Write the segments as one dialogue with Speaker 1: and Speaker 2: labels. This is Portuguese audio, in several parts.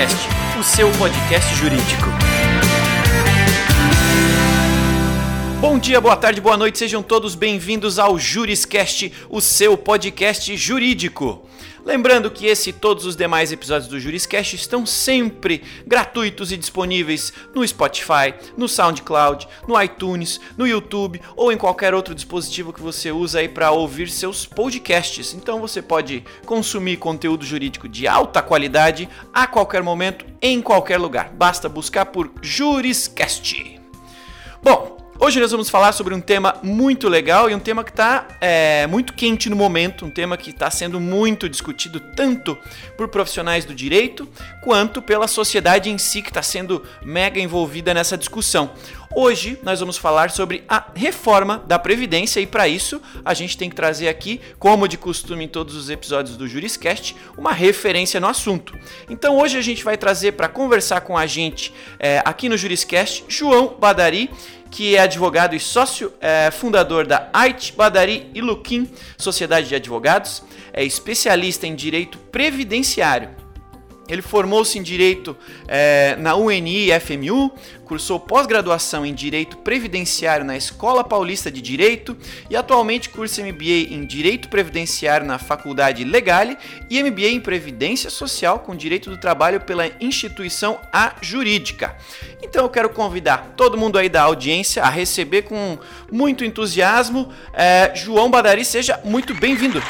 Speaker 1: Juriscast, o seu podcast jurídico. Bom dia, boa tarde, boa noite, sejam todos bem-vindos ao Juriscast, o seu podcast jurídico. Lembrando que esse e todos os demais episódios do Juriscast estão sempre gratuitos e disponíveis no Spotify, no SoundCloud, no iTunes, no YouTube ou em qualquer outro dispositivo que você usa aí para ouvir seus podcasts. Então você pode consumir conteúdo jurídico de alta qualidade a qualquer momento, em qualquer lugar. Basta buscar por Juriscast. Bom, Hoje nós vamos falar sobre um tema muito legal e um tema que está é, muito quente no momento, um tema que está sendo muito discutido tanto por profissionais do direito quanto pela sociedade em si que está sendo mega envolvida nessa discussão. Hoje nós vamos falar sobre a reforma da Previdência e para isso a gente tem que trazer aqui, como de costume em todos os episódios do Juriscast, uma referência no assunto. Então hoje a gente vai trazer para conversar com a gente é, aqui no Juriscast João Badari que é advogado e sócio é, fundador da Ait Badari e Luquim Sociedade de Advogados, é especialista em direito previdenciário. Ele formou-se em direito é, na UNI FMU, cursou pós-graduação em Direito Previdenciário na Escola Paulista de Direito e atualmente cursa MBA em Direito Previdenciário na Faculdade Legale e MBA em Previdência Social com Direito do Trabalho pela instituição A Jurídica. Então eu quero convidar todo mundo aí da audiência a receber com muito entusiasmo é, João Badari, seja muito bem-vindo.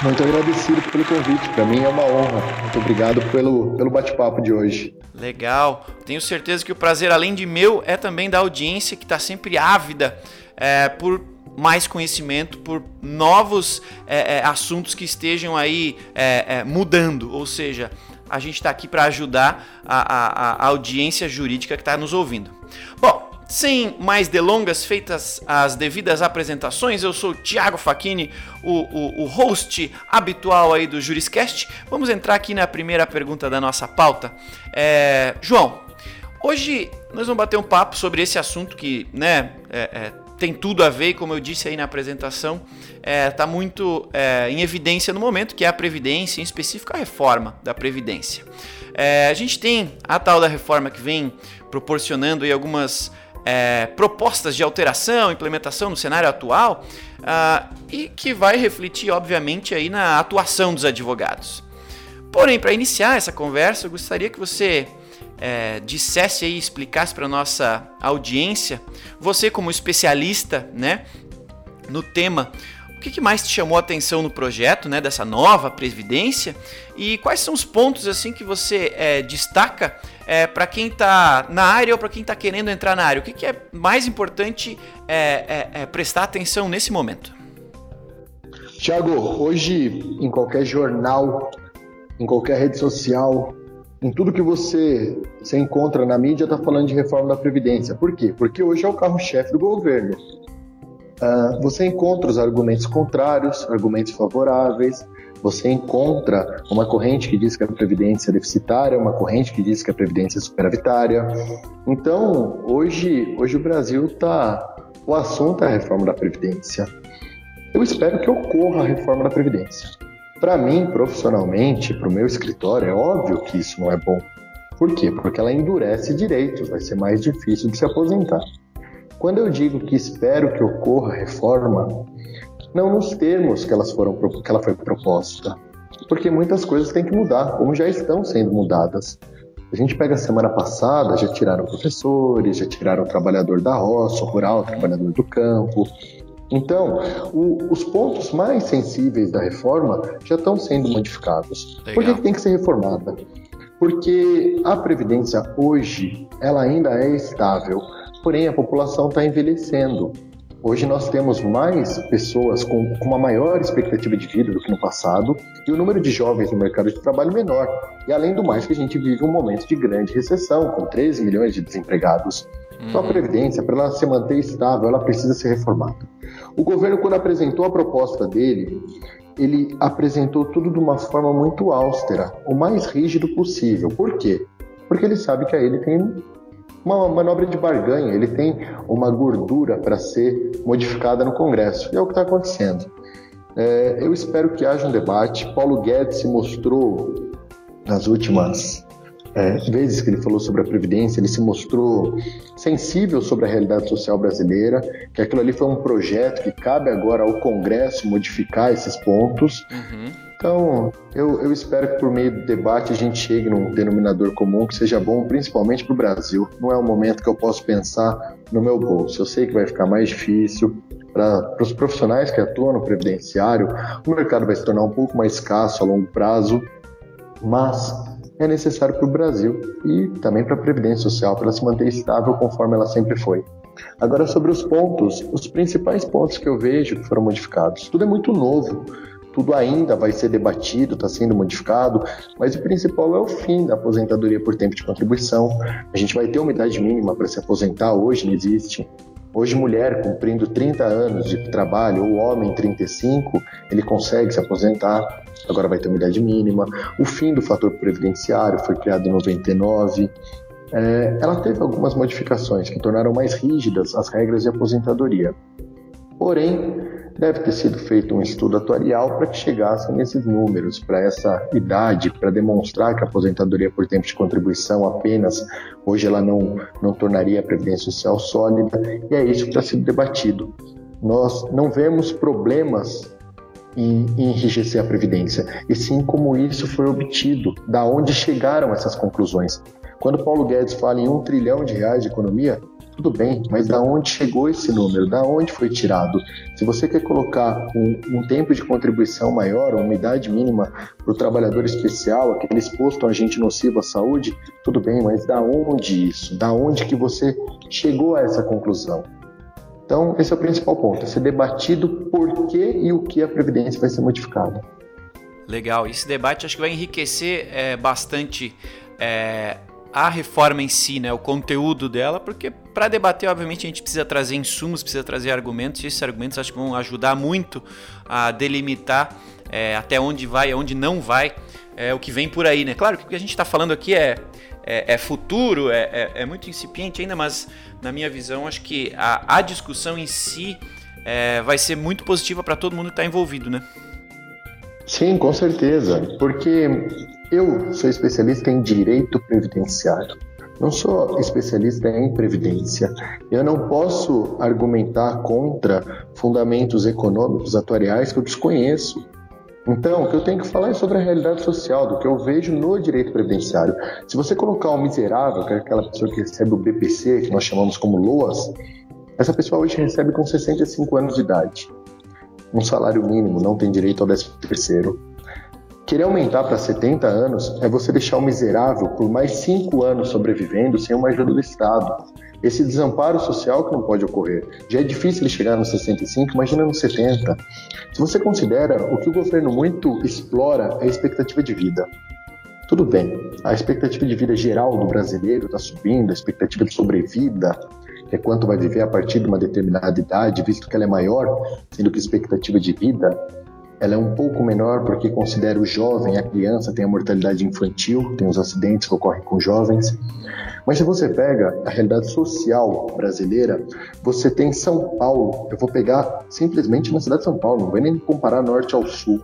Speaker 2: Muito agradecido pelo convite, para mim é uma honra. Muito obrigado pelo, pelo bate-papo de hoje.
Speaker 1: Legal. Tenho certeza que o prazer, além de meu, é também da audiência que está sempre ávida é, por mais conhecimento, por novos é, é, assuntos que estejam aí é, é, mudando. Ou seja, a gente está aqui para ajudar a, a, a audiência jurídica que está nos ouvindo. Bom, sem mais delongas, feitas as devidas apresentações, eu sou o Thiago Facchini, o, o, o, host habitual aí do Juriscast. Vamos entrar aqui na primeira pergunta da nossa pauta. É, João, hoje nós vamos bater um papo sobre esse assunto que né, é, é, tem tudo a ver, como eu disse aí na apresentação, está é, muito é, em evidência no momento, que é a Previdência, em específico a reforma da Previdência. É, a gente tem a tal da reforma que vem proporcionando aí algumas é, propostas de alteração, implementação no cenário atual uh, e que vai refletir, obviamente, aí na atuação dos advogados. Porém, para iniciar essa conversa, eu gostaria que você é, dissesse e explicasse para nossa audiência, você como especialista, né, no tema, o que, que, mais te chamou a atenção no projeto, né, dessa nova previdência? E quais são os pontos assim que você é, destaca é, para quem está na área ou para quem está querendo entrar na área? O que, que é mais importante é, é, é prestar atenção nesse momento?
Speaker 2: Tiago, hoje em qualquer jornal, em qualquer rede social, em tudo que você, você encontra na mídia está falando de reforma da Previdência. Por quê? Porque hoje é o carro-chefe do governo. Uh, você encontra os argumentos contrários, argumentos favoráveis, você encontra uma corrente que diz que a previdência é deficitária, uma corrente que diz que a previdência é superavitária. Então, hoje, hoje o Brasil está. O assunto é a reforma da previdência. Eu espero que ocorra a reforma da previdência. Para mim, profissionalmente, para o meu escritório, é óbvio que isso não é bom. Por quê? Porque ela endurece direitos, vai ser mais difícil de se aposentar. Quando eu digo que espero que ocorra reforma, não nos termos que, elas foram, que ela foi proposta, porque muitas coisas têm que mudar, como já estão sendo mudadas. A gente pega a semana passada, já tiraram professores, já tiraram o trabalhador da roça, o rural, o trabalhador do campo. Então, o, os pontos mais sensíveis da reforma já estão sendo modificados. Legal. Por que tem que ser reformada? Porque a Previdência hoje, ela ainda é estável porém a população está envelhecendo. Hoje nós temos mais pessoas com, com, uma maior expectativa de vida do que no passado e o número de jovens no mercado de trabalho menor. E além do mais, que a gente vive um momento de grande recessão, com 13 milhões de desempregados. Então a Previdência, para ela se manter estável, ela precisa ser reformada. O governo, quando apresentou a proposta dele, ele apresentou tudo de uma forma muito austera, o mais rígido possível. Por quê? Porque ele sabe que aí ele tem uma manobra de barganha, ele tem uma gordura para ser modificada no Congresso. E é o que está acontecendo. É, eu espero que haja um debate. Paulo Guedes se mostrou nas últimas é, vezes que ele falou sobre a Previdência, ele se mostrou sensível sobre a realidade social brasileira, que aquilo ali foi um projeto que cabe agora ao Congresso modificar esses pontos. Uhum. Então, eu, eu, espero que por meio do debate a gente chegue num denominador comum que seja bom, principalmente para o Brasil. Não é um momento que eu posso pensar no meu bolso. Eu sei que vai ficar mais difícil, para os profissionais que atuam no previdenciário, o mercado vai se tornar um pouco mais escasso a longo prazo, mas é necessário para o Brasil e também para a Previdência Social, para ela se manter estável conforme ela sempre foi. Agora, sobre os pontos, os principais pontos que eu vejo que foram modificados. Tudo é muito novo, tudo ainda vai ser debatido, está sendo modificado, mas o principal é o fim da aposentadoria por tempo de contribuição. A gente vai ter uma idade mínima para se aposentar, hoje não existe. Hoje, mulher cumprindo 30 anos de trabalho, ou homem 35, ele consegue se aposentar, agora vai ter uma idade mínima. O fim do fator previdenciário foi criado em 99. É, ela teve algumas modificações que tornaram mais rígidas as regras de aposentadoria. Porém, deve ter sido feito um estudo atuarial para que chegassem nesses números, para essa idade, para demonstrar que a aposentadoria por tempo de contribuição apenas, hoje ela não, não tornaria a Previdência Social sólida, e é isso que está sendo debatido. Nós não vemos problemas em, em enrijecer a Previdência, e sim como isso foi obtido, da onde chegaram essas conclusões. Quando Paulo Guedes fala em um trilhão de reais de economia, tudo bem, mas da onde chegou esse número? Da onde foi tirado? Se você quer colocar um, um tempo de contribuição maior, uma idade mínima para o trabalhador especial, aquele exposto a agente nocivo à saúde, tudo bem, mas da onde isso? Da onde que você chegou a essa conclusão? Então, esse é o principal ponto, é ser debatido por que e o que a Previdência vai ser modificada.
Speaker 1: Legal, esse debate acho que vai enriquecer é, bastante é, a reforma em si, né, o conteúdo dela, porque para debater, obviamente, a gente precisa trazer insumos, precisa trazer argumentos, e esses argumentos acho que vão ajudar muito a delimitar é, até onde vai, aonde não vai é, o que vem por aí, né? Claro que o que a gente está falando aqui é, é, é futuro, é, é, é, muito incipiente ainda, mas na minha visão, acho que a, a discussão em si é, vai ser muito positiva para todo mundo que está envolvido, né?
Speaker 2: Sim, com certeza, porque eu sou especialista em direito previdenciário. Não sou especialista em previdência. Eu não posso argumentar contra fundamentos econômicos atuariais que eu desconheço. Então, o que eu tenho que falar é sobre a realidade social, do que eu vejo no direito previdenciário. Se você colocar um miserável, que é aquela pessoa que recebe o BPC, que nós chamamos como LOAS, essa pessoa hoje recebe com 65 anos de idade. Um salário mínimo, não tem direito ao 13 terceiro Querer aumentar para 70 anos é você deixar o miserável por mais 5 anos sobrevivendo sem uma ajuda do Estado. Esse desamparo social que não pode ocorrer. Já é difícil ele chegar nos 65, imagina nos 70. Se você considera o que o governo muito explora é a expectativa de vida. Tudo bem, a expectativa de vida geral do brasileiro está subindo, a expectativa de sobrevida, que é quanto vai viver a partir de uma determinada idade, visto que ela é maior, sendo que a expectativa de vida ela é um pouco menor porque considera o jovem, a criança, tem a mortalidade infantil, tem os acidentes que ocorrem com jovens. Mas se você pega a realidade social brasileira, você tem São Paulo, eu vou pegar simplesmente na cidade de São Paulo, não vou nem comparar norte ao sul.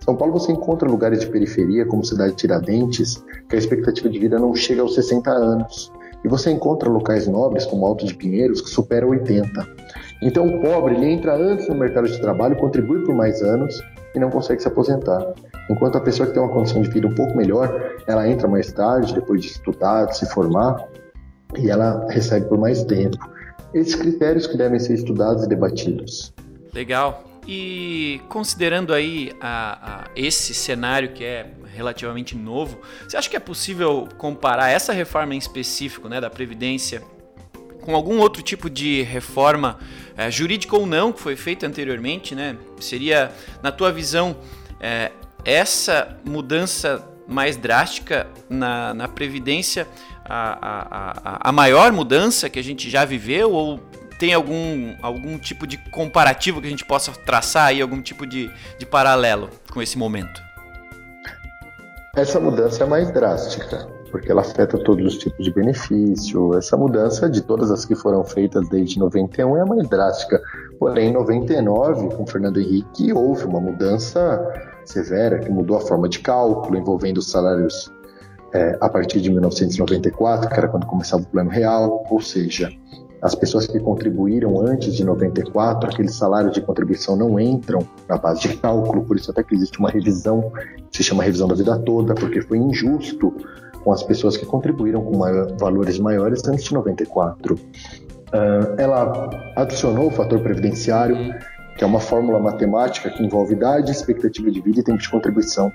Speaker 2: São Paulo você encontra lugares de periferia, como cidade de Tiradentes, que a expectativa de vida não chega aos 60 anos. E você encontra locais nobres, como Alto de Pinheiros, que supera 80. Então o pobre ele entra antes no mercado de trabalho, contribui por mais anos e não consegue se aposentar. Enquanto a pessoa que tem uma condição de vida um pouco melhor, ela entra mais tarde, depois de estudar, de se formar, e ela recebe por mais tempo. Esses critérios que devem ser estudados e debatidos.
Speaker 1: Legal. E considerando aí a, a, esse cenário que é relativamente novo, você acha que é possível comparar essa reforma em específico, né, da Previdência, com algum outro tipo de reforma é, jurídica ou não que foi feita anteriormente, né? Seria, na tua visão, é, essa mudança mais drástica na, na Previdência a, a, a, a maior mudança que a gente já viveu ou tem algum, algum tipo de comparativo que a gente possa traçar aí, algum tipo de, de paralelo com esse momento?
Speaker 2: Essa mudança é mais drástica porque ela afeta todos os tipos de benefício. Essa mudança de todas as que foram feitas desde 91 é a mais drástica. Porém, em 99, com Fernando Henrique, houve uma mudança severa que mudou a forma de cálculo, envolvendo os salários é, a partir de 1994, que era quando começava o Plano Real, ou seja, as pessoas que contribuíram antes de 94, aquele salário de contribuição não entram na base de cálculo, por isso até que existe uma revisão, se chama revisão da vida toda, porque foi injusto com as pessoas que contribuíram com maior, valores maiores antes de 94. Uh, ah, ela adicionou o fator previdenciário, que é uma fórmula matemática que envolve idade, expectativa de vida e tempo de contribuição.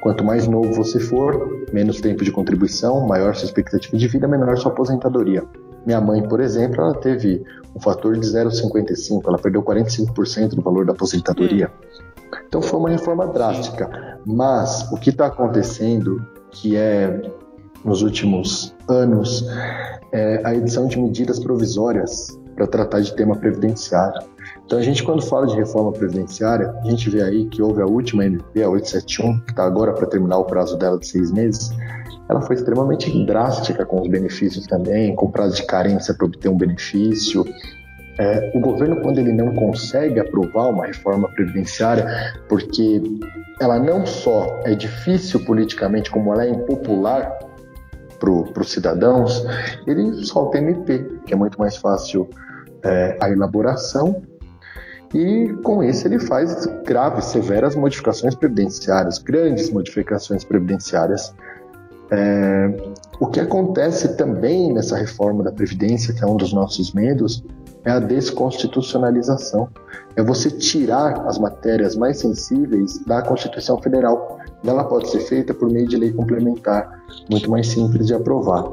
Speaker 2: Quanto mais novo você for, menos tempo de contribuição, maior sua expectativa de vida, menor sua aposentadoria. Minha mãe, por exemplo, ela teve um fator de 0,55, ela perdeu 45% do valor da aposentadoria. Então foi uma reforma drástica. Mas o que está acontecendo, que é nos últimos anos, é a edição de medidas provisórias para tratar de tema previdenciário. Então a gente quando fala de reforma previdenciária, a gente vê aí que houve a última MP, a 871, que está agora para terminar o prazo dela de seis meses, ela foi extremamente drástica com os benefícios também, com prazo de carência para obter um benefício. É, o governo, quando ele não consegue aprovar uma reforma previdenciária, porque ela não só é difícil politicamente, como ela é impopular para os cidadãos, ele solta MP, que é muito mais fácil é, a elaboração e com isso ele faz graves, severas modificações previdenciárias, grandes modificações previdenciárias é, o que acontece também nessa reforma da Previdência, que é um dos nossos medos, é a desconstitucionalização. É você tirar as matérias mais sensíveis da Constituição Federal. Ela pode ser feita por meio de lei complementar, muito mais simples de aprovar.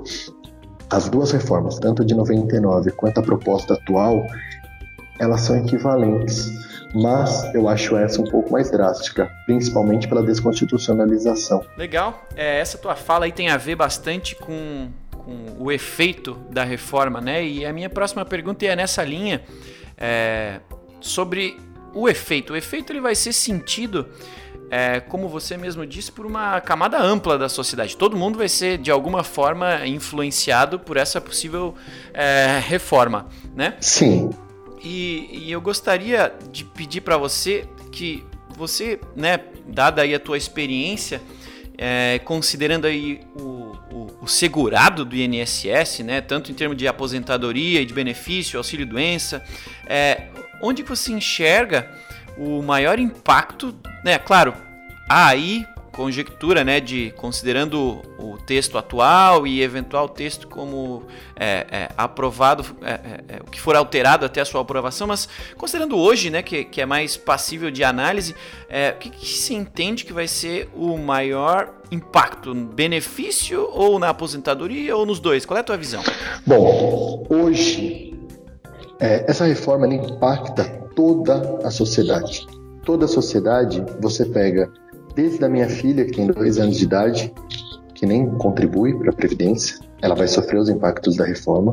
Speaker 2: As duas reformas, tanto de 99 quanto a proposta atual, elas são equivalentes mas eu acho essa um pouco mais drástica, principalmente pela desconstitucionalização.
Speaker 1: Legal. É, essa tua fala aí tem a ver bastante com, com o efeito da reforma, né? E a minha próxima pergunta é nessa linha é, sobre o efeito. O efeito ele vai ser sentido é, como você mesmo disse, por uma camada ampla da sociedade. Todo mundo vai ser, de alguma forma, influenciado por essa possível é, reforma, né?
Speaker 2: Sim.
Speaker 1: E, e eu gostaria de pedir para você que você, né, dada aí a tua experiência, é, considerando aí o, o, o, segurado do INSS, né, tanto em termos de aposentadoria e de benefício, auxílio-doença, é, onde você enxerga o maior impacto, né, claro, há aí conjectura, né, de considerando o texto atual e eventual texto como é, é, aprovado, é, é, é, o que for alterado até a sua aprovação, mas considerando hoje, né, que, que é mais passível de análise, é, o que, que se entende que vai ser o maior impacto, benefício ou na aposentadoria ou nos dois? Qual é a tua visão?
Speaker 2: Bom, hoje essa reforma impacta toda a sociedade. Toda a sociedade, você pega desde a minha filha, que tem dois anos de idade, que nem contribui para a Previdência, ela vai sofrer os impactos da reforma,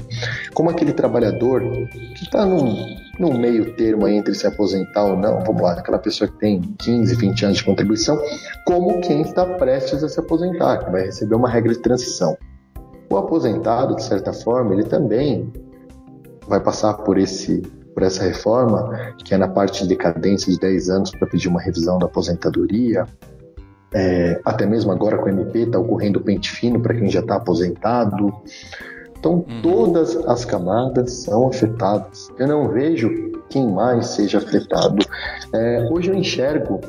Speaker 2: como aquele trabalhador que está num, num meio termo entre se aposentar ou não, vamos lá, aquela pessoa que tem 15, 20 anos de contribuição, como quem está prestes a se aposentar, que vai receber uma regra de transição. O aposentado, de certa forma, ele também vai passar por esse por essa reforma, que é na parte de decadência de 10 anos para pedir uma revisão da aposentadoria, é, até mesmo agora com o MP está ocorrendo pente fino para quem já está aposentado. Então uhum. todas as camadas são afetadas. Eu não vejo quem mais seja afetado. É, hoje eu enxergo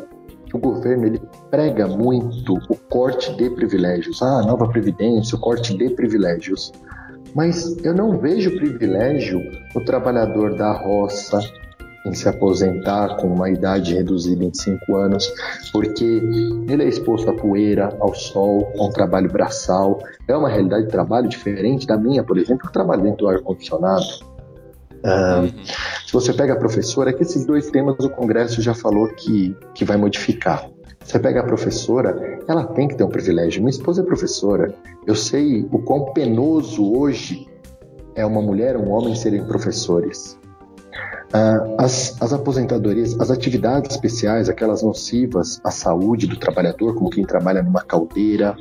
Speaker 2: que o governo ele prega muito o corte de privilégios. Ah, nova previdência, o corte de privilégios. Mas eu não vejo privilégio o trabalhador da roça, em se aposentar com uma idade reduzida em 5 anos, porque ele é exposto à poeira, ao sol, a um trabalho braçal. É uma realidade de trabalho diferente da minha, por exemplo, que trabalho dentro do ar-condicionado. Uh, se você pega a professora, é que esses dois temas o Congresso já falou que, que vai modificar. Você pega a professora, ela tem que ter um privilégio. Minha esposa é professora. Eu sei o quão penoso hoje é uma mulher, um homem serem professores. Ah, as, as aposentadorias, as atividades especiais, aquelas nocivas à saúde do trabalhador, como quem trabalha numa caldeira,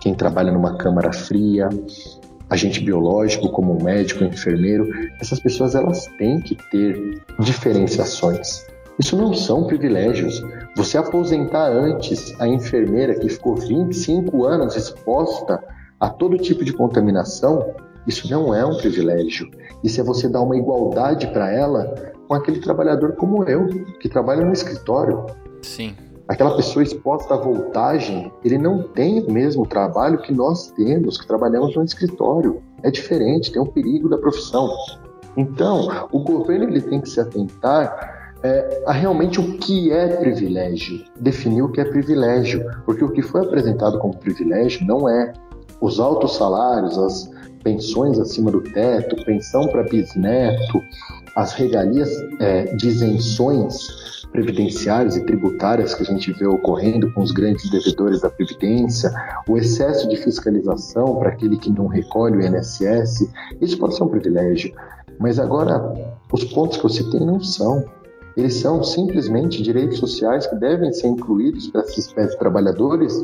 Speaker 2: quem trabalha numa câmara fria, agente biológico, como um médico, um enfermeiro, essas pessoas elas têm que ter diferenciações. Isso não são privilégios. Você aposentar antes a enfermeira que ficou 25 anos exposta a todo tipo de contaminação, isso não é um privilégio. Isso é você dar uma igualdade para ela com aquele trabalhador como eu, que trabalha no escritório.
Speaker 1: Sim.
Speaker 2: Aquela pessoa exposta à voltagem, ele não tem o mesmo trabalho que nós temos, que trabalhamos no escritório. É diferente, tem um perigo da profissão. Então, o governo ele tem que se atentar é, realmente o que é privilégio, definir o que é privilégio, porque o que foi apresentado como privilégio não é os altos salários, as pensões acima do teto, pensão para bisneto, as regalias é, de isenções previdenciárias e tributárias que a gente vê ocorrendo com os grandes devedores da Previdência, o excesso de fiscalização para aquele que não recolhe o INSS, isso pode ser um privilégio. Mas agora, os pontos que eu citei não são. Eles são simplesmente direitos sociais que devem ser incluídos para de trabalhadores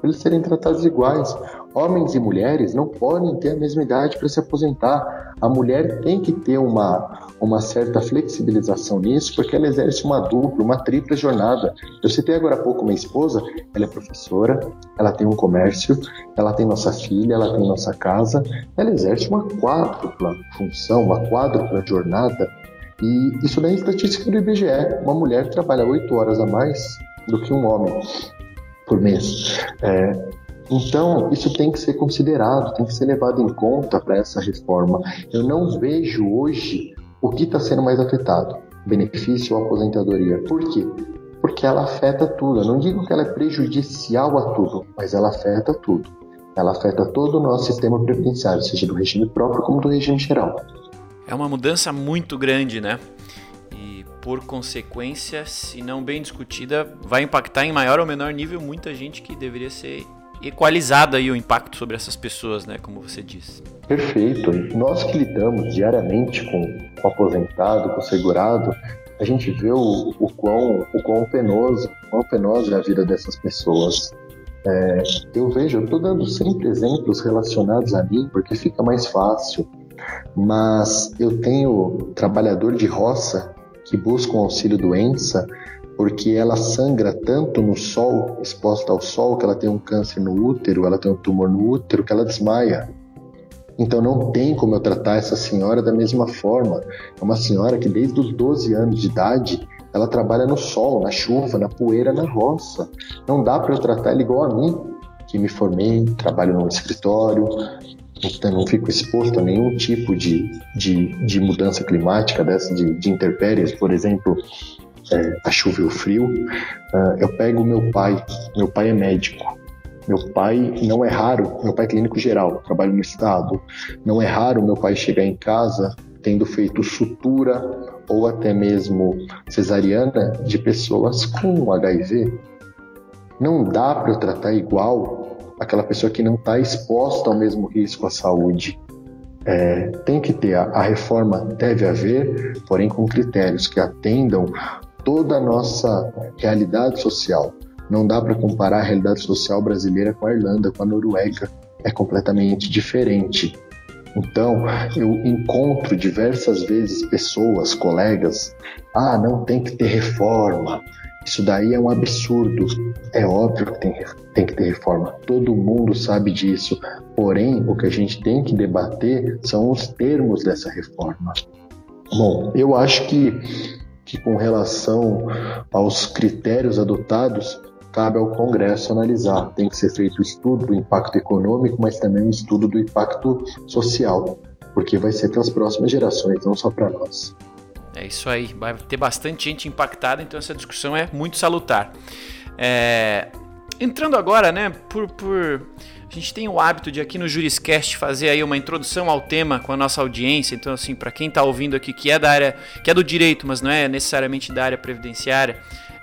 Speaker 2: para eles serem tratados iguais. Homens e mulheres não podem ter a mesma idade para se aposentar. A mulher tem que ter uma, uma certa flexibilização nisso, porque ela exerce uma dupla, uma tripla jornada. Eu citei agora há pouco minha esposa, ela é professora, ela tem um comércio, ela tem nossa filha, ela tem nossa casa, ela exerce uma quádrupla função, uma quádrupla jornada e isso daí é estatística do IBGE. Uma mulher trabalha oito horas a mais do que um homem por mês. É, então, isso tem que ser considerado, tem que ser levado em conta para essa reforma. Eu não vejo hoje o que está sendo mais afetado, benefício ou aposentadoria. Por quê? Porque ela afeta tudo. Eu não digo que ela é prejudicial a tudo, mas ela afeta tudo. Ela afeta todo o nosso sistema previdenciário, seja do regime próprio como do regime geral.
Speaker 1: É uma mudança muito grande, né? E por consequência, se não bem discutida, vai impactar em maior ou menor nível muita gente que deveria ser equalizada aí o impacto sobre essas pessoas, né? Como você disse.
Speaker 2: Perfeito. Nós que lidamos diariamente com o aposentado, com o segurado, a gente vê o, o, quão, o quão penoso, o quão penosa é a vida dessas pessoas. É, eu vejo, eu estou dando sempre exemplos relacionados a mim, porque fica mais fácil mas eu tenho trabalhador de roça que busca um auxílio doença porque ela sangra tanto no sol, exposta ao sol, que ela tem um câncer no útero, ela tem um tumor no útero, que ela desmaia. Então não tem como eu tratar essa senhora da mesma forma. É uma senhora que desde os 12 anos de idade ela trabalha no sol, na chuva, na poeira, na roça. Não dá para eu tratar ela igual a mim, que me formei, trabalho no escritório, então não fico exposto a nenhum tipo de, de, de mudança climática dessa, de, de intempéries, por exemplo, é, a chuva e o frio. Uh, eu pego meu pai, meu pai é médico. Meu pai, não é raro, meu pai é clínico geral, trabalho no estado. Não é raro meu pai chegar em casa tendo feito sutura ou até mesmo cesariana de pessoas com HIV. Não dá para eu tratar igual aquela pessoa que não está exposta ao mesmo risco à saúde. É, tem que ter, a, a reforma deve haver, porém com critérios que atendam toda a nossa realidade social. Não dá para comparar a realidade social brasileira com a Irlanda, com a Noruega. É completamente diferente. Então, eu encontro diversas vezes pessoas, colegas, ah, não tem que ter reforma, isso daí é um absurdo. É óbvio que tem, tem que ter reforma. Todo mundo sabe disso. Porém, o que a gente tem que debater são os termos dessa reforma. Bom, eu acho que, que com relação aos critérios adotados, cabe ao Congresso analisar. Tem que ser feito o estudo do impacto econômico, mas também o estudo do impacto social, porque vai ser para as próximas gerações, não só para nós.
Speaker 1: É isso aí, vai ter bastante gente impactada, então essa discussão é muito salutar. É... Entrando agora, né, por, por... A gente tem o hábito de aqui no Juriscast fazer aí uma introdução ao tema com a nossa audiência. Então, assim, para quem está ouvindo aqui que é da área, que é do direito, mas não é necessariamente da área previdenciária,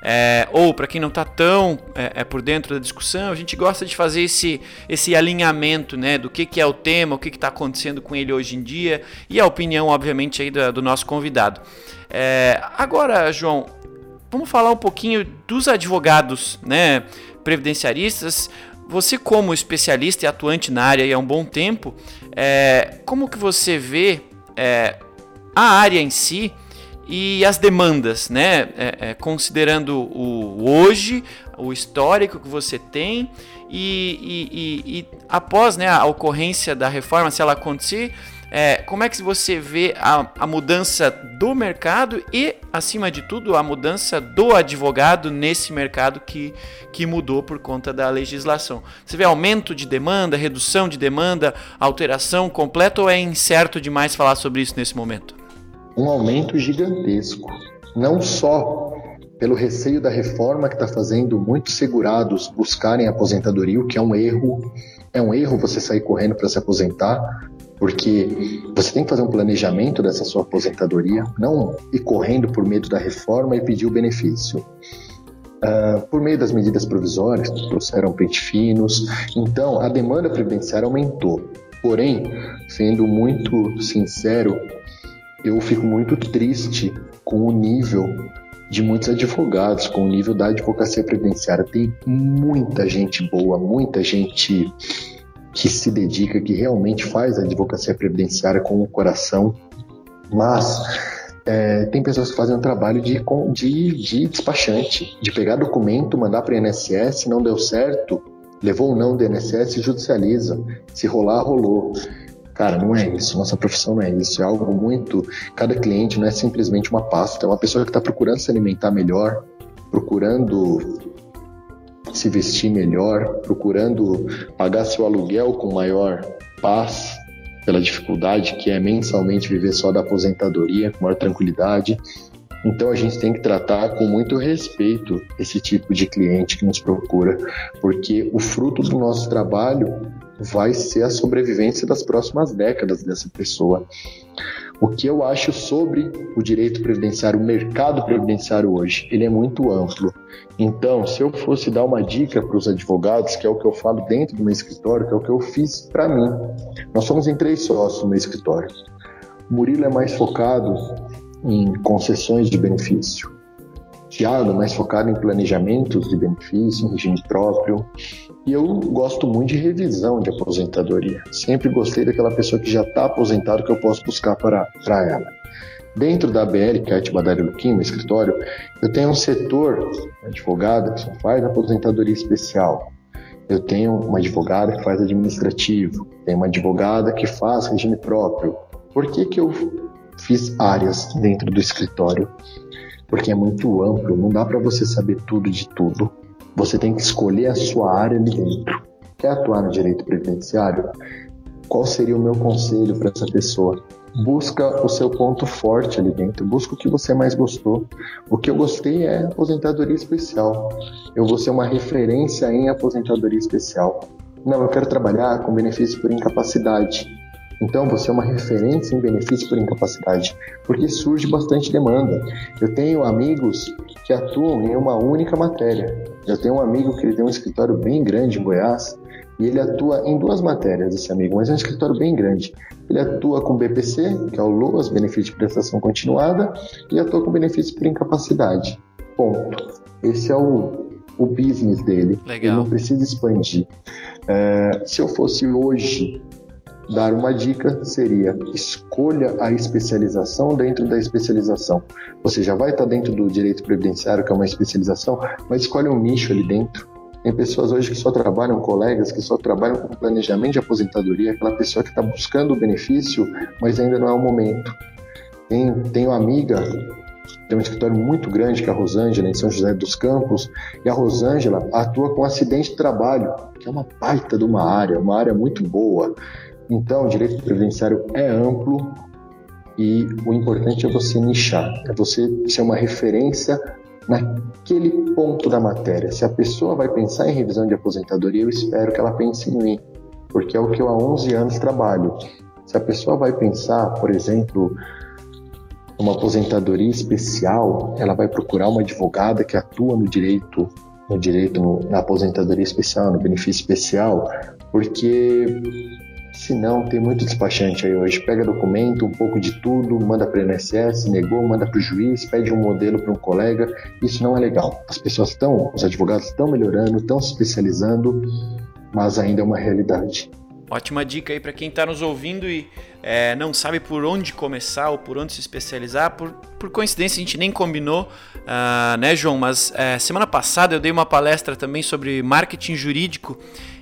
Speaker 1: é, ou para quem não está tão é, é, por dentro da discussão, a gente gosta de fazer esse, esse alinhamento né, do que, que é o tema, o que está acontecendo com ele hoje em dia e a opinião, obviamente, aí do, do nosso convidado. É, agora, João, vamos falar um pouquinho dos advogados né, previdenciaristas. Você, como especialista e atuante na área há um bom tempo, é, como que você vê é, a área em si? E as demandas, né? É, é, considerando o hoje, o histórico que você tem e, e, e, e após né, a ocorrência da reforma, se ela acontecer, é, como é que você vê a, a, mudança do mercado e, acima de tudo, a mudança do advogado nesse mercado que, que mudou por conta da legislação? Você vê aumento de demanda, redução de demanda, alteração completa ou é incerto demais falar sobre isso nesse momento?
Speaker 2: Um aumento gigantesco, não só pelo receio da reforma que está fazendo muitos segurados buscarem aposentadoria, o que é um erro. É um erro você sair correndo para se aposentar, porque você tem que fazer um planejamento dessa sua aposentadoria, não ir correndo por medo da reforma e pedir o benefício. Uh, por meio das medidas provisórias, trouxeram pente finos, então a demanda previdenciária aumentou. Porém, sendo muito sincero, eu fico muito triste com o nível de muitos advogados, com o nível da advocacia previdenciária. Tem muita gente boa, muita gente que se dedica, que realmente faz a advocacia previdenciária com o coração, mas é, tem pessoas que fazem um trabalho de, de, de despachante, de pegar documento, mandar para o INSS, não deu certo, levou ou não do INSS, judicializa. Se rolar, rolou. Cara, não é isso. Nossa profissão não é isso. É algo muito. Cada cliente não é simplesmente uma pasta. É uma pessoa que está procurando se alimentar melhor, procurando se vestir melhor, procurando pagar seu aluguel com maior paz, pela dificuldade que é mensalmente viver só da aposentadoria, com maior tranquilidade. Então a gente tem que tratar com muito respeito esse tipo de cliente que nos procura, porque o fruto do nosso trabalho vai ser a sobrevivência das próximas décadas dessa pessoa. O que eu acho sobre o direito previdenciário, o mercado previdenciário hoje, ele é muito amplo. Então, se eu fosse dar uma dica para os advogados, que é o que eu falo dentro do meu escritório, que é o que eu fiz para mim. Nós somos em três sócios no meu escritório. O Murilo é mais focado em concessões de benefício. Tiago é mais focado em planejamentos de benefício, em regime próprio. E eu gosto muito de revisão de aposentadoria. Sempre gostei daquela pessoa que já está aposentado que eu posso buscar para, para ela. Dentro da BL, que é a Atibadário Luquim, meu escritório, eu tenho um setor advogada que só faz aposentadoria especial. Eu tenho uma advogada que faz administrativo, tenho uma advogada que faz regime próprio. Por que, que eu fiz áreas dentro do escritório? Porque é muito amplo, não dá para você saber tudo de tudo. Você tem que escolher a sua área ali dentro. Quer atuar no direito previdenciário? Qual seria o meu conselho para essa pessoa? Busca o seu ponto forte ali dentro, busca o que você mais gostou. O que eu gostei é aposentadoria especial. Eu vou ser uma referência em aposentadoria especial. Não, eu quero trabalhar com benefício por incapacidade. Então, você é uma referência em benefício por incapacidade, porque surge bastante demanda. Eu tenho amigos que atuam em uma única matéria. Eu tenho um amigo que ele tem um escritório bem grande em Goiás e ele atua em duas matérias, esse amigo, mas é um escritório bem grande. Ele atua com BPC, que é o LOAS, benefício de prestação continuada, e atua com benefício por incapacidade. Ponto. Esse é o, o business dele.
Speaker 1: Legal.
Speaker 2: Ele não precisa expandir. É, se eu fosse hoje dar uma dica seria escolha a especialização dentro da especialização. Você já vai estar dentro do direito previdenciário, que é uma especialização, mas escolhe um nicho ali dentro. Tem pessoas hoje que só trabalham, colegas que só trabalham com planejamento de aposentadoria, aquela pessoa que está buscando o benefício, mas ainda não é o momento. Tem, tenho amiga, tem um escritório muito grande, que é a Rosângela, em São José dos Campos, e a Rosângela atua com acidente de trabalho, que é uma baita de uma área, uma área muito boa. Então, o direito previdenciário é amplo e o importante é você nichar, é você ser uma referência naquele ponto da matéria. Se a pessoa vai pensar em revisão de aposentadoria, eu espero que ela pense em mim, porque é o que eu há 11 anos trabalho. Se a pessoa vai pensar, por exemplo, uma aposentadoria especial, ela vai procurar uma advogada que atua no direito, no direito na aposentadoria especial, no benefício especial, porque se não, tem muito despachante aí hoje. Pega documento, um pouco de tudo, manda para o INSS, negou, manda para o juiz, pede um modelo para um colega. Isso não é legal. As pessoas estão, os advogados estão melhorando, estão se especializando, mas ainda é uma realidade.
Speaker 1: Ótima dica aí para quem está nos ouvindo e é, não sabe por onde começar ou por onde se especializar. Por, por coincidência, a gente nem combinou, uh, né, João? Mas é, semana passada eu dei uma palestra também sobre marketing jurídico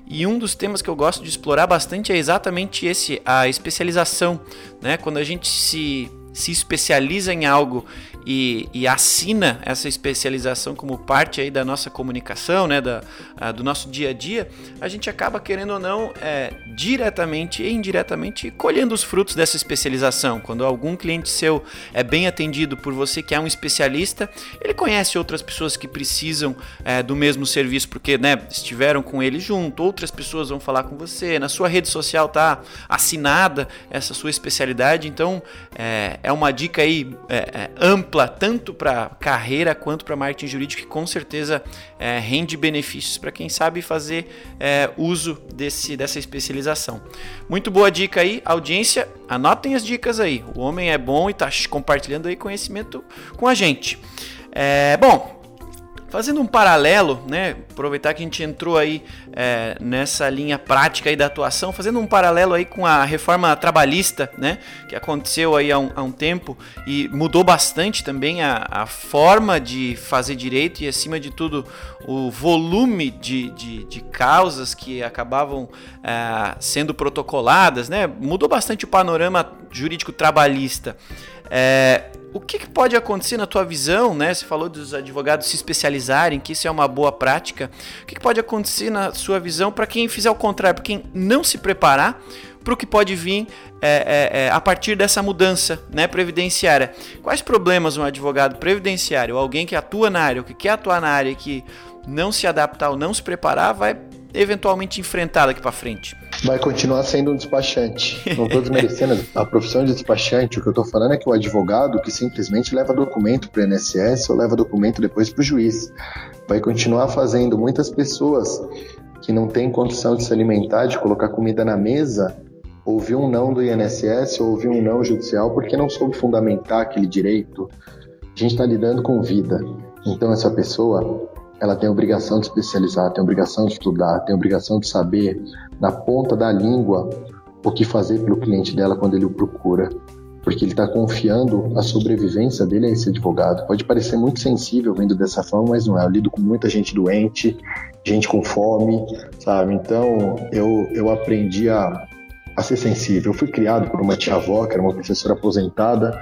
Speaker 1: e um dos temas que eu gosto de explorar bastante é exatamente esse, a especialização. Né? Quando a gente se se especializa em algo e, e, assina essa especialização como parte aí da nossa comunicação, né, da, a, do nosso dia a dia, a gente acaba querendo ou não é, diretamente e indiretamente colhendo os frutos dessa especialização. Quando algum cliente seu é bem atendido por você que é um especialista, ele conhece outras pessoas que precisam é, do mesmo serviço porque né, estiveram com ele junto, outras pessoas vão falar com você, na sua rede social tá assinada essa sua especialidade, então é, é uma dica aí é, é, ampla tanto para carreira quanto para marketing jurídico que com certeza é, rende benefícios para quem sabe fazer é, uso desse, dessa especialização. Muito boa dica aí, audiência. Anotem as dicas aí. O homem é bom e está compartilhando aí conhecimento com a gente. É, bom, Fazendo um paralelo, né, aproveitar que a gente entrou aí é, nessa linha prática aí da atuação, fazendo um paralelo aí com a reforma trabalhista, né, que aconteceu aí há um, há um tempo e mudou bastante também a, a, forma de fazer direito e, acima de tudo, o volume de, de, de causas que acabavam é, sendo protocoladas, né, mudou bastante o panorama jurídico trabalhista. É, o que, que, pode acontecer na tua visão, né? Você falou dos advogados se especializarem, que isso é uma boa prática. O que, que pode acontecer na sua visão para quem fizer o contrário, para quem não se preparar para o que pode vir é, é, é, a partir dessa mudança né, previdenciária? Quais problemas um advogado previdenciário, alguém que atua na área, ou que quer atuar na área, que não se adaptar ou não se preparar, vai eventualmente enfrentar daqui para frente?
Speaker 2: vai continuar sendo um despachante. Não estou desmerecendo a profissão de despachante. O que eu estou falando é que o advogado que simplesmente leva documento para o INSS ou leva documento depois para o juiz vai continuar fazendo muitas pessoas que não têm condição de se alimentar, de colocar comida na mesa, ouvir um não do INSS ou ouvir um não judicial porque não soube fundamentar aquele direito. A gente está lidando com vida. Então essa pessoa ela tem a obrigação de especializar, tem a obrigação de estudar, tem a obrigação de saber na ponta da língua o que fazer pelo cliente dela quando ele o procura, porque ele está confiando a sobrevivência dele a esse advogado. Pode parecer muito sensível vendo dessa forma, mas não é. Eu lido com muita gente doente, gente com fome, sabe? Então eu, eu aprendi a, a ser sensível. Eu fui criado por uma tia-avó, que era uma professora aposentada,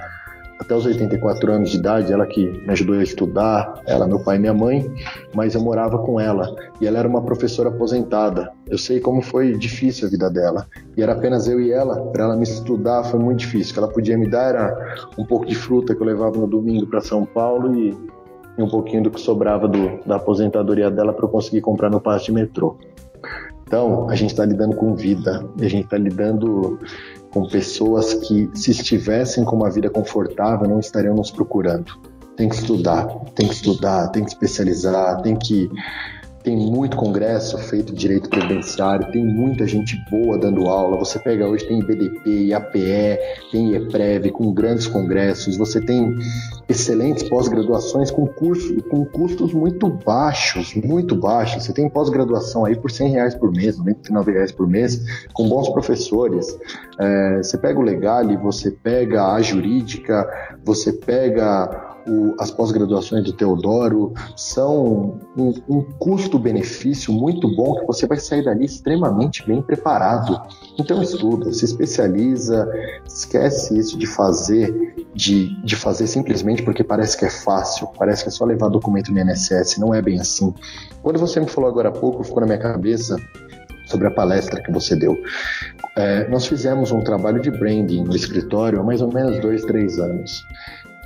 Speaker 2: até os 84 anos de idade, ela que me ajudou a estudar, ela, meu pai e minha mãe, mas eu morava com ela e ela era uma professora aposentada. Eu sei como foi difícil a vida dela e era apenas eu e ela. Para ela me estudar foi muito difícil. O que ela podia me dar era um pouco de fruta que eu levava no domingo para São Paulo e, um pouquinho do que sobrava do, da aposentadoria dela para eu conseguir comprar no passe de metrô. Então, a gente está lidando com vida, a gente está lidando com pessoas que, se estivessem com uma vida confortável, não estariam nos procurando. Tem que estudar, tem que estudar, tem que especializar, tem que tem muito congresso feito de direito previdenciário, tem muita gente boa dando aula. Você pega hoje, tem IBDP, IAPE, tem IEPREV, com grandes congressos. Você tem excelentes pós-graduações com, com custos muito baixos, muito baixos. Você tem pós-graduação aí por 100 reais por mês, 99 reais por mês, com bons professores. É, você pega o Legale, você pega a Jurídica, você pega o, as pós-graduações do Teodoro são um, um custo-benefício muito bom que você vai sair dali extremamente bem preparado. Então estuda, se especializa, esquece isso de fazer de, de fazer simplesmente porque parece que é fácil, parece que é só levar documento no INSS, não é bem assim. Quando você me falou agora há pouco, ficou na minha cabeça sobre a palestra que você deu. É, nós fizemos um trabalho de branding no escritório há mais ou menos dois, três anos.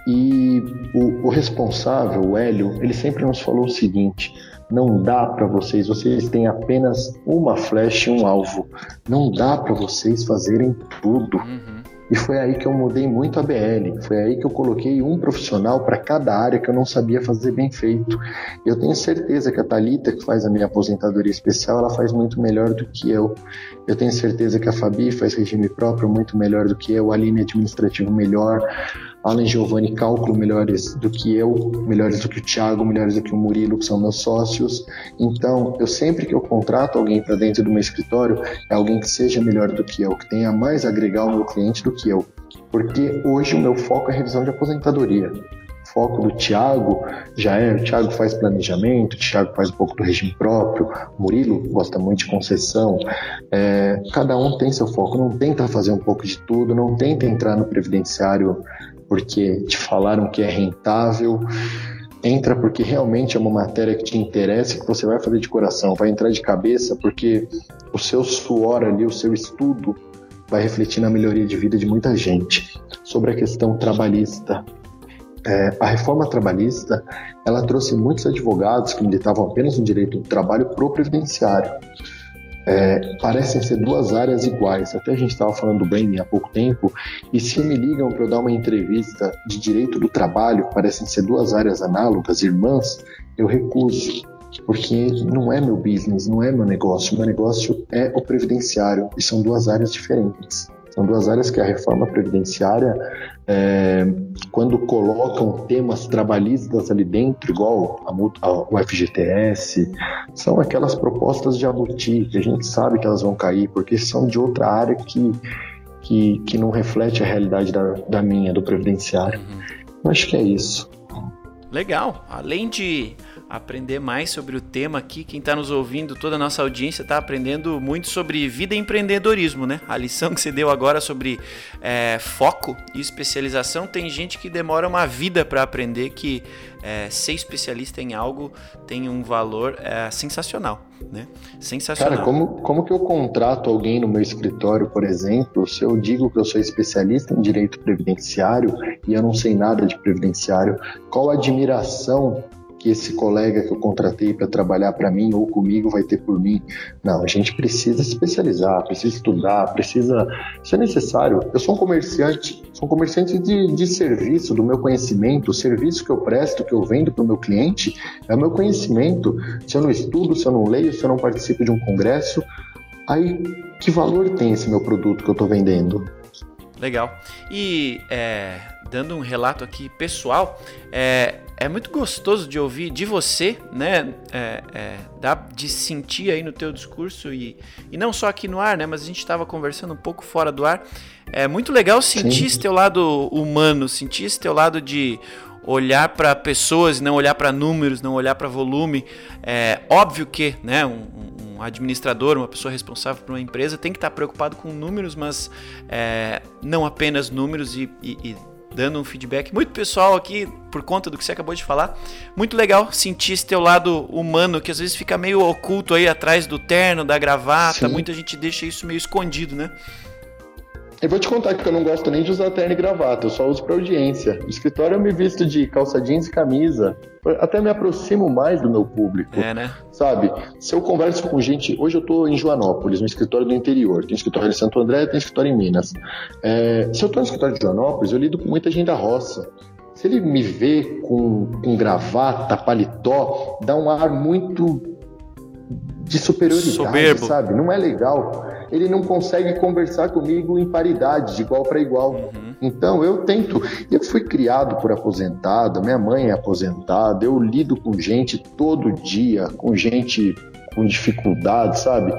Speaker 2: E o, o responsável, o Hélio, ele sempre nos falou o seguinte: não dá para vocês, vocês têm apenas uma flecha e um alvo. Não dá para vocês fazerem tudo. Uhum. E foi aí que eu mudei muito a BL. Foi aí que eu coloquei um profissional para cada área que eu não sabia fazer bem feito. Eu tenho certeza que a Talita, que faz a minha aposentadoria especial, ela faz muito melhor do que eu. Eu tenho certeza que a Fabi faz regime próprio muito melhor do que eu, a linha administrativa melhor, Alan Giovanni cálculo melhores do que eu, melhores do que o Thiago, melhores do que o Murilo, que são meus sócios. Então, eu sempre que eu contrato alguém para dentro do meu escritório, é alguém que seja melhor do que eu, que tenha mais a agregar ao meu cliente do que eu. Porque hoje o meu foco é revisão de aposentadoria foco do Thiago já é, o Thiago faz planejamento, o Thiago faz um pouco do regime próprio, o Murilo gosta muito de concessão, é, cada um tem seu foco, não tenta fazer um pouco de tudo, não tenta entrar no previdenciário porque te falaram que é rentável, entra porque realmente é uma matéria que te interessa, que você vai fazer de coração, vai entrar de cabeça porque o seu suor ali, o seu estudo vai refletir na melhoria de vida de muita gente. Sobre a questão trabalhista, é, a reforma trabalhista ela trouxe muitos advogados que militavam apenas no direito do trabalho pro previdenciário. É, parecem ser duas áreas iguais. Até a gente estava falando bem há pouco tempo, e se me ligam para eu dar uma entrevista de direito do trabalho, parecem ser duas áreas análogas, irmãs, eu recuso, porque não é meu business, não é meu negócio. Meu negócio é o previdenciário, e são duas áreas diferentes. São duas áreas que a reforma previdenciária, é, quando colocam temas trabalhistas ali dentro, igual a, o FGTS, são aquelas propostas de abutir, que a gente sabe que elas vão cair, porque são de outra área que, que, que não reflete a realidade da, da minha, do previdenciário. Uhum. Eu acho que é isso.
Speaker 1: Legal. Além de aprender mais sobre o tema aqui. Quem está nos ouvindo, toda a nossa audiência está aprendendo muito sobre vida e empreendedorismo, né? A lição que você deu agora sobre é, foco e especialização, tem gente que demora uma vida para aprender que é, ser especialista em algo tem um valor é, sensacional, né? Sensacional.
Speaker 2: Cara, como, como que eu contrato alguém no meu escritório, por exemplo, se eu digo que eu sou especialista em direito previdenciário e eu não sei nada de previdenciário, qual a admiração que esse colega que eu contratei para trabalhar para mim ou comigo vai ter por mim. Não, a gente precisa se especializar, precisa estudar, precisa. Isso é necessário. Eu sou um comerciante, sou um comerciante de, de serviço, do meu conhecimento. O serviço que eu presto, que eu vendo para o meu cliente, é o meu conhecimento. Se eu não estudo, se eu não leio, se eu não participo de um congresso, aí que valor tem esse meu produto que eu estou vendendo?
Speaker 1: Legal. E é, dando um relato aqui pessoal, é, é muito gostoso de ouvir de você, né? É, é, dá de sentir aí no teu discurso e, e não só aqui no ar, né? Mas a gente estava conversando um pouco fora do ar. É muito legal sentir Sim. esse teu lado humano, sentir esse teu lado de olhar para pessoas, não olhar para números, não olhar para volume. É óbvio que, né? Um, um, administrador, uma pessoa responsável por uma empresa tem que estar tá preocupado com números, mas é, não apenas números e, e, e dando um feedback muito pessoal aqui por conta do que você acabou de falar. Muito legal sentir esse teu lado humano que às vezes fica meio oculto aí atrás do terno, da gravata. Sim. Muita gente deixa isso meio escondido, né?
Speaker 2: Eu vou te contar que eu não gosto nem de usar terno e gravata, eu só uso para audiência. No escritório eu me visto de calça jeans e camisa. Até me aproximo mais do meu público.
Speaker 1: É, né?
Speaker 2: Sabe? Se eu converso com gente. Hoje eu estou em Joanópolis, no escritório do interior. Tem escritório em Santo André tem escritório em Minas. É, se eu estou no escritório de Joanópolis, eu lido com muita gente da roça. Se ele me vê com, com gravata, paletó, dá um ar muito de superioridade, Soberbo. sabe? Não é legal ele não consegue conversar comigo em paridade, de igual para igual. Uhum. Então eu tento. Eu fui criado por aposentado, minha mãe é aposentada, eu lido com gente todo dia, com gente com dificuldade, sabe?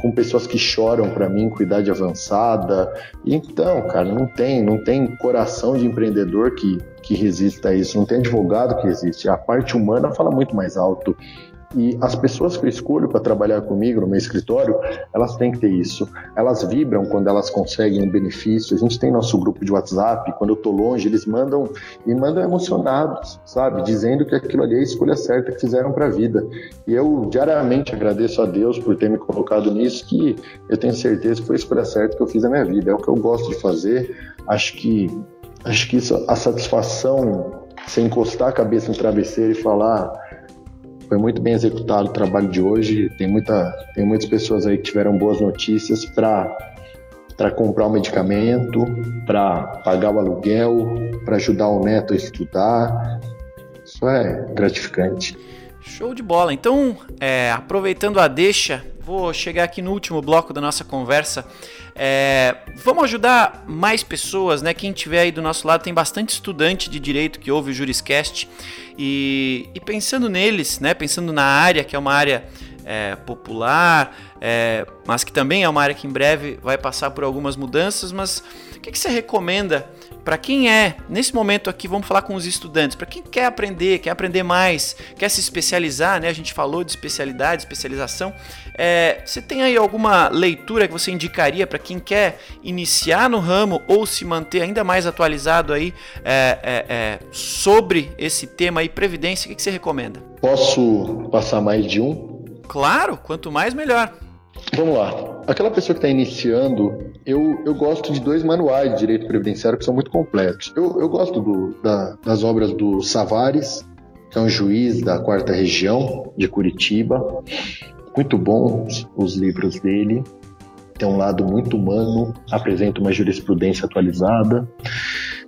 Speaker 2: Com pessoas que choram para mim com idade avançada. Então, cara, não tem, não tem coração de empreendedor que, que resista a isso, não tem advogado que resiste. A parte humana fala muito mais alto. E as pessoas que eu escolho para trabalhar comigo no meu escritório, elas têm que ter isso. Elas vibram quando elas conseguem um benefício. A gente tem nosso grupo de WhatsApp, quando eu estou longe, eles mandam e mandam emocionados, sabe? Dizendo que aquilo ali é a escolha certa que fizeram para a vida. E eu diariamente agradeço a Deus por ter me colocado nisso, que eu tenho certeza que foi a escolha certa que eu fiz na minha vida. É o que eu gosto de fazer. Acho que acho que isso, a satisfação, você encostar a cabeça no travesseiro e falar foi muito bem executado o trabalho de hoje. Tem, muita, tem muitas pessoas aí que tiveram boas notícias para para comprar o medicamento, para pagar o aluguel, para ajudar o neto a estudar. Isso é gratificante.
Speaker 1: Show de bola. Então, é, aproveitando a deixa, vou chegar aqui no último bloco da nossa conversa. É, vamos ajudar mais pessoas, né? Quem tiver aí do nosso lado tem bastante estudante de direito que ouve o Juriscast e, e pensando neles, né? Pensando na área que é uma área é, popular, é, mas que também é uma área que em breve vai passar por algumas mudanças. Mas o que, que você recomenda para quem é, nesse momento aqui, vamos falar com os estudantes, para quem quer aprender, quer aprender mais, quer se especializar, né? A gente falou de especialidade, especialização. É, você tem aí alguma leitura que você indicaria para quem quer iniciar no ramo ou se manter ainda mais atualizado aí é, é, é sobre esse tema aí, previdência? O que, que você recomenda?
Speaker 2: Posso passar mais de um?
Speaker 1: Claro, quanto mais melhor.
Speaker 2: Vamos lá. Aquela pessoa que está iniciando, eu, eu gosto de dois manuais de direito previdenciário que são muito completos. Eu, eu gosto do, da, das obras do Savares, que é um juiz da quarta região de Curitiba. Muito bons os livros dele. Tem um lado muito humano, apresenta uma jurisprudência atualizada.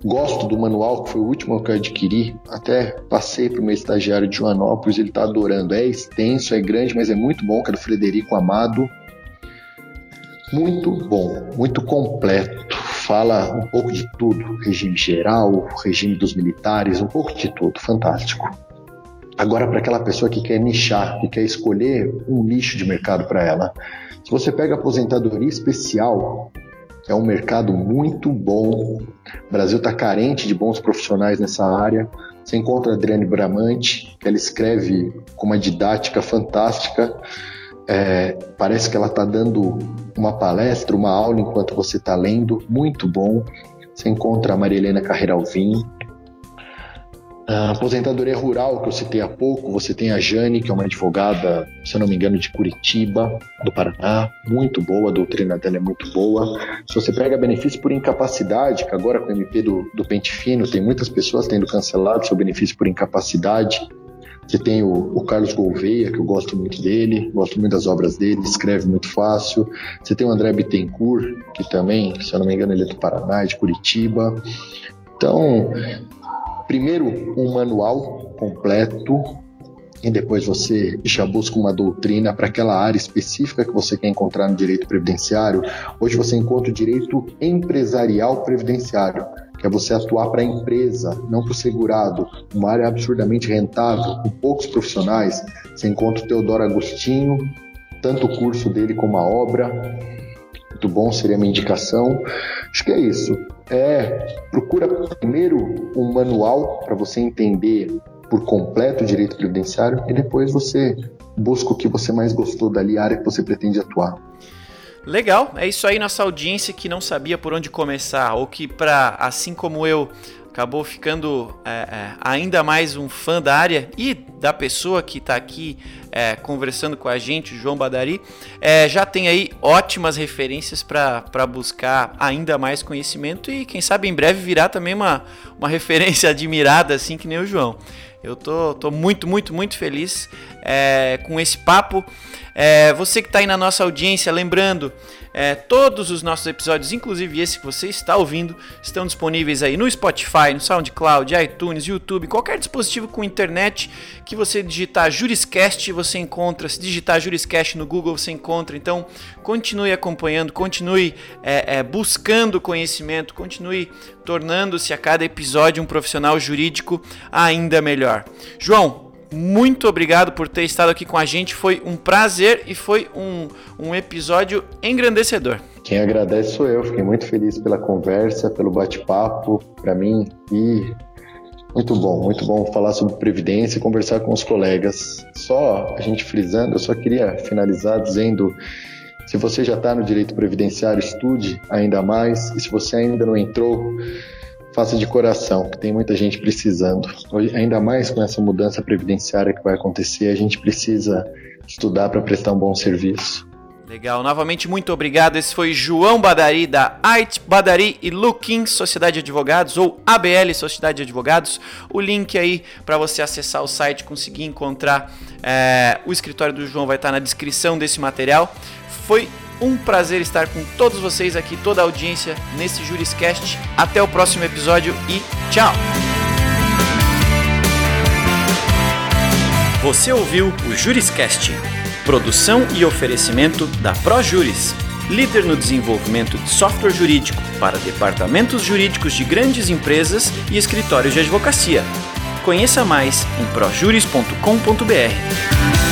Speaker 2: Gosto do manual, que foi o último que eu adquiri. Até passei para o meu estagiário de Joanópolis, ele está adorando. É extenso, é grande, mas é muito bom, que é do Frederico Amado. Muito bom, muito completo. Fala um pouco de tudo: regime geral, regime dos militares, um pouco de tudo. Fantástico. Agora, para aquela pessoa que quer nichar, que quer escolher um nicho de mercado para ela, se você pega aposentadoria especial, é um mercado muito bom. O Brasil está carente de bons profissionais nessa área. Você encontra a Adriane Bramante, que ela escreve com uma didática fantástica. É, parece que ela está dando uma palestra, uma aula enquanto você está lendo, muito bom. Você encontra a Maria Helena Carreira Alvim, a aposentadoria rural, que eu citei há pouco, você tem a Jane, que é uma advogada, se eu não me engano, de Curitiba, do Paraná, muito boa, a doutrina dela é muito boa. Se você pega benefício por incapacidade, que agora com o MP do, do Pente Fino, tem muitas pessoas tendo cancelado seu benefício por incapacidade. Você tem o, o, Carlos Gouveia, que eu gosto muito dele, gosto muito das obras dele, escreve muito fácil. Você tem o André Bittencourt, que também, se eu não me engano, ele é do Paraná, de Curitiba. Então, primeiro um manual completo e depois você já busca uma doutrina para aquela área específica que você quer encontrar no direito previdenciário. Hoje você encontra o direito empresarial previdenciário, que é você atuar para a empresa, não para o segurado. Uma área absurdamente rentável, com poucos profissionais. Você encontra o Teodoro Agostinho, tanto o curso dele como a obra. Muito bom, seria minha indicação. Acho que é isso é procura primeiro um manual para você entender por completo o direito previdenciário e depois você busca o que você mais gostou dali, a área que você pretende atuar.
Speaker 1: Legal, é isso aí nossa audiência que não sabia por onde começar ou que para assim como eu acabou ficando é, é, ainda mais um fã da área e da pessoa que está aqui é, conversando com a gente, o João Badari, é, já tem aí ótimas referências para buscar ainda mais conhecimento e quem sabe em breve virar também uma, uma referência admirada assim que nem o João. Eu tô, tô muito, muito, muito feliz é, com esse papo. É, você que está aí na nossa audiência, lembrando, é, todos os nossos episódios, inclusive esse que você está ouvindo, estão disponíveis aí no Spotify, no SoundCloud, iTunes, YouTube, qualquer dispositivo com internet que você digitar Juriscast, você encontra. Se digitar Juriscast no Google, você encontra. Então, continue acompanhando, continue é, é, buscando conhecimento, continue tornando-se a cada episódio um profissional jurídico ainda melhor. João, muito obrigado por ter estado aqui com a gente. Foi um prazer e foi um, um episódio engrandecedor.
Speaker 2: Quem agradece sou eu. Fiquei muito feliz pela conversa, pelo bate-papo para mim e muito bom, muito bom falar sobre previdência e conversar com os colegas. Só a gente frisando, eu só queria finalizar dizendo se você já está no direito previdenciário, estude ainda mais. E se você ainda não entrou, faça de coração, que tem muita gente precisando. Ainda mais com essa mudança previdenciária que vai acontecer, a gente precisa estudar para prestar um bom serviço.
Speaker 1: Legal, novamente muito obrigado. Esse foi João Badari da Ait Badari e Looking Sociedade de Advogados ou ABL Sociedade de Advogados. O link aí para você acessar o site, conseguir encontrar é, o escritório do João vai estar na descrição desse material. Foi um prazer estar com todos vocês aqui, toda a audiência nesse Juriscast. Até o próximo episódio e tchau! Você ouviu o Juriscast Produção e oferecimento da ProJuris, líder no desenvolvimento de software jurídico para departamentos jurídicos de grandes empresas e escritórios de advocacia. Conheça mais em projuris.com.br.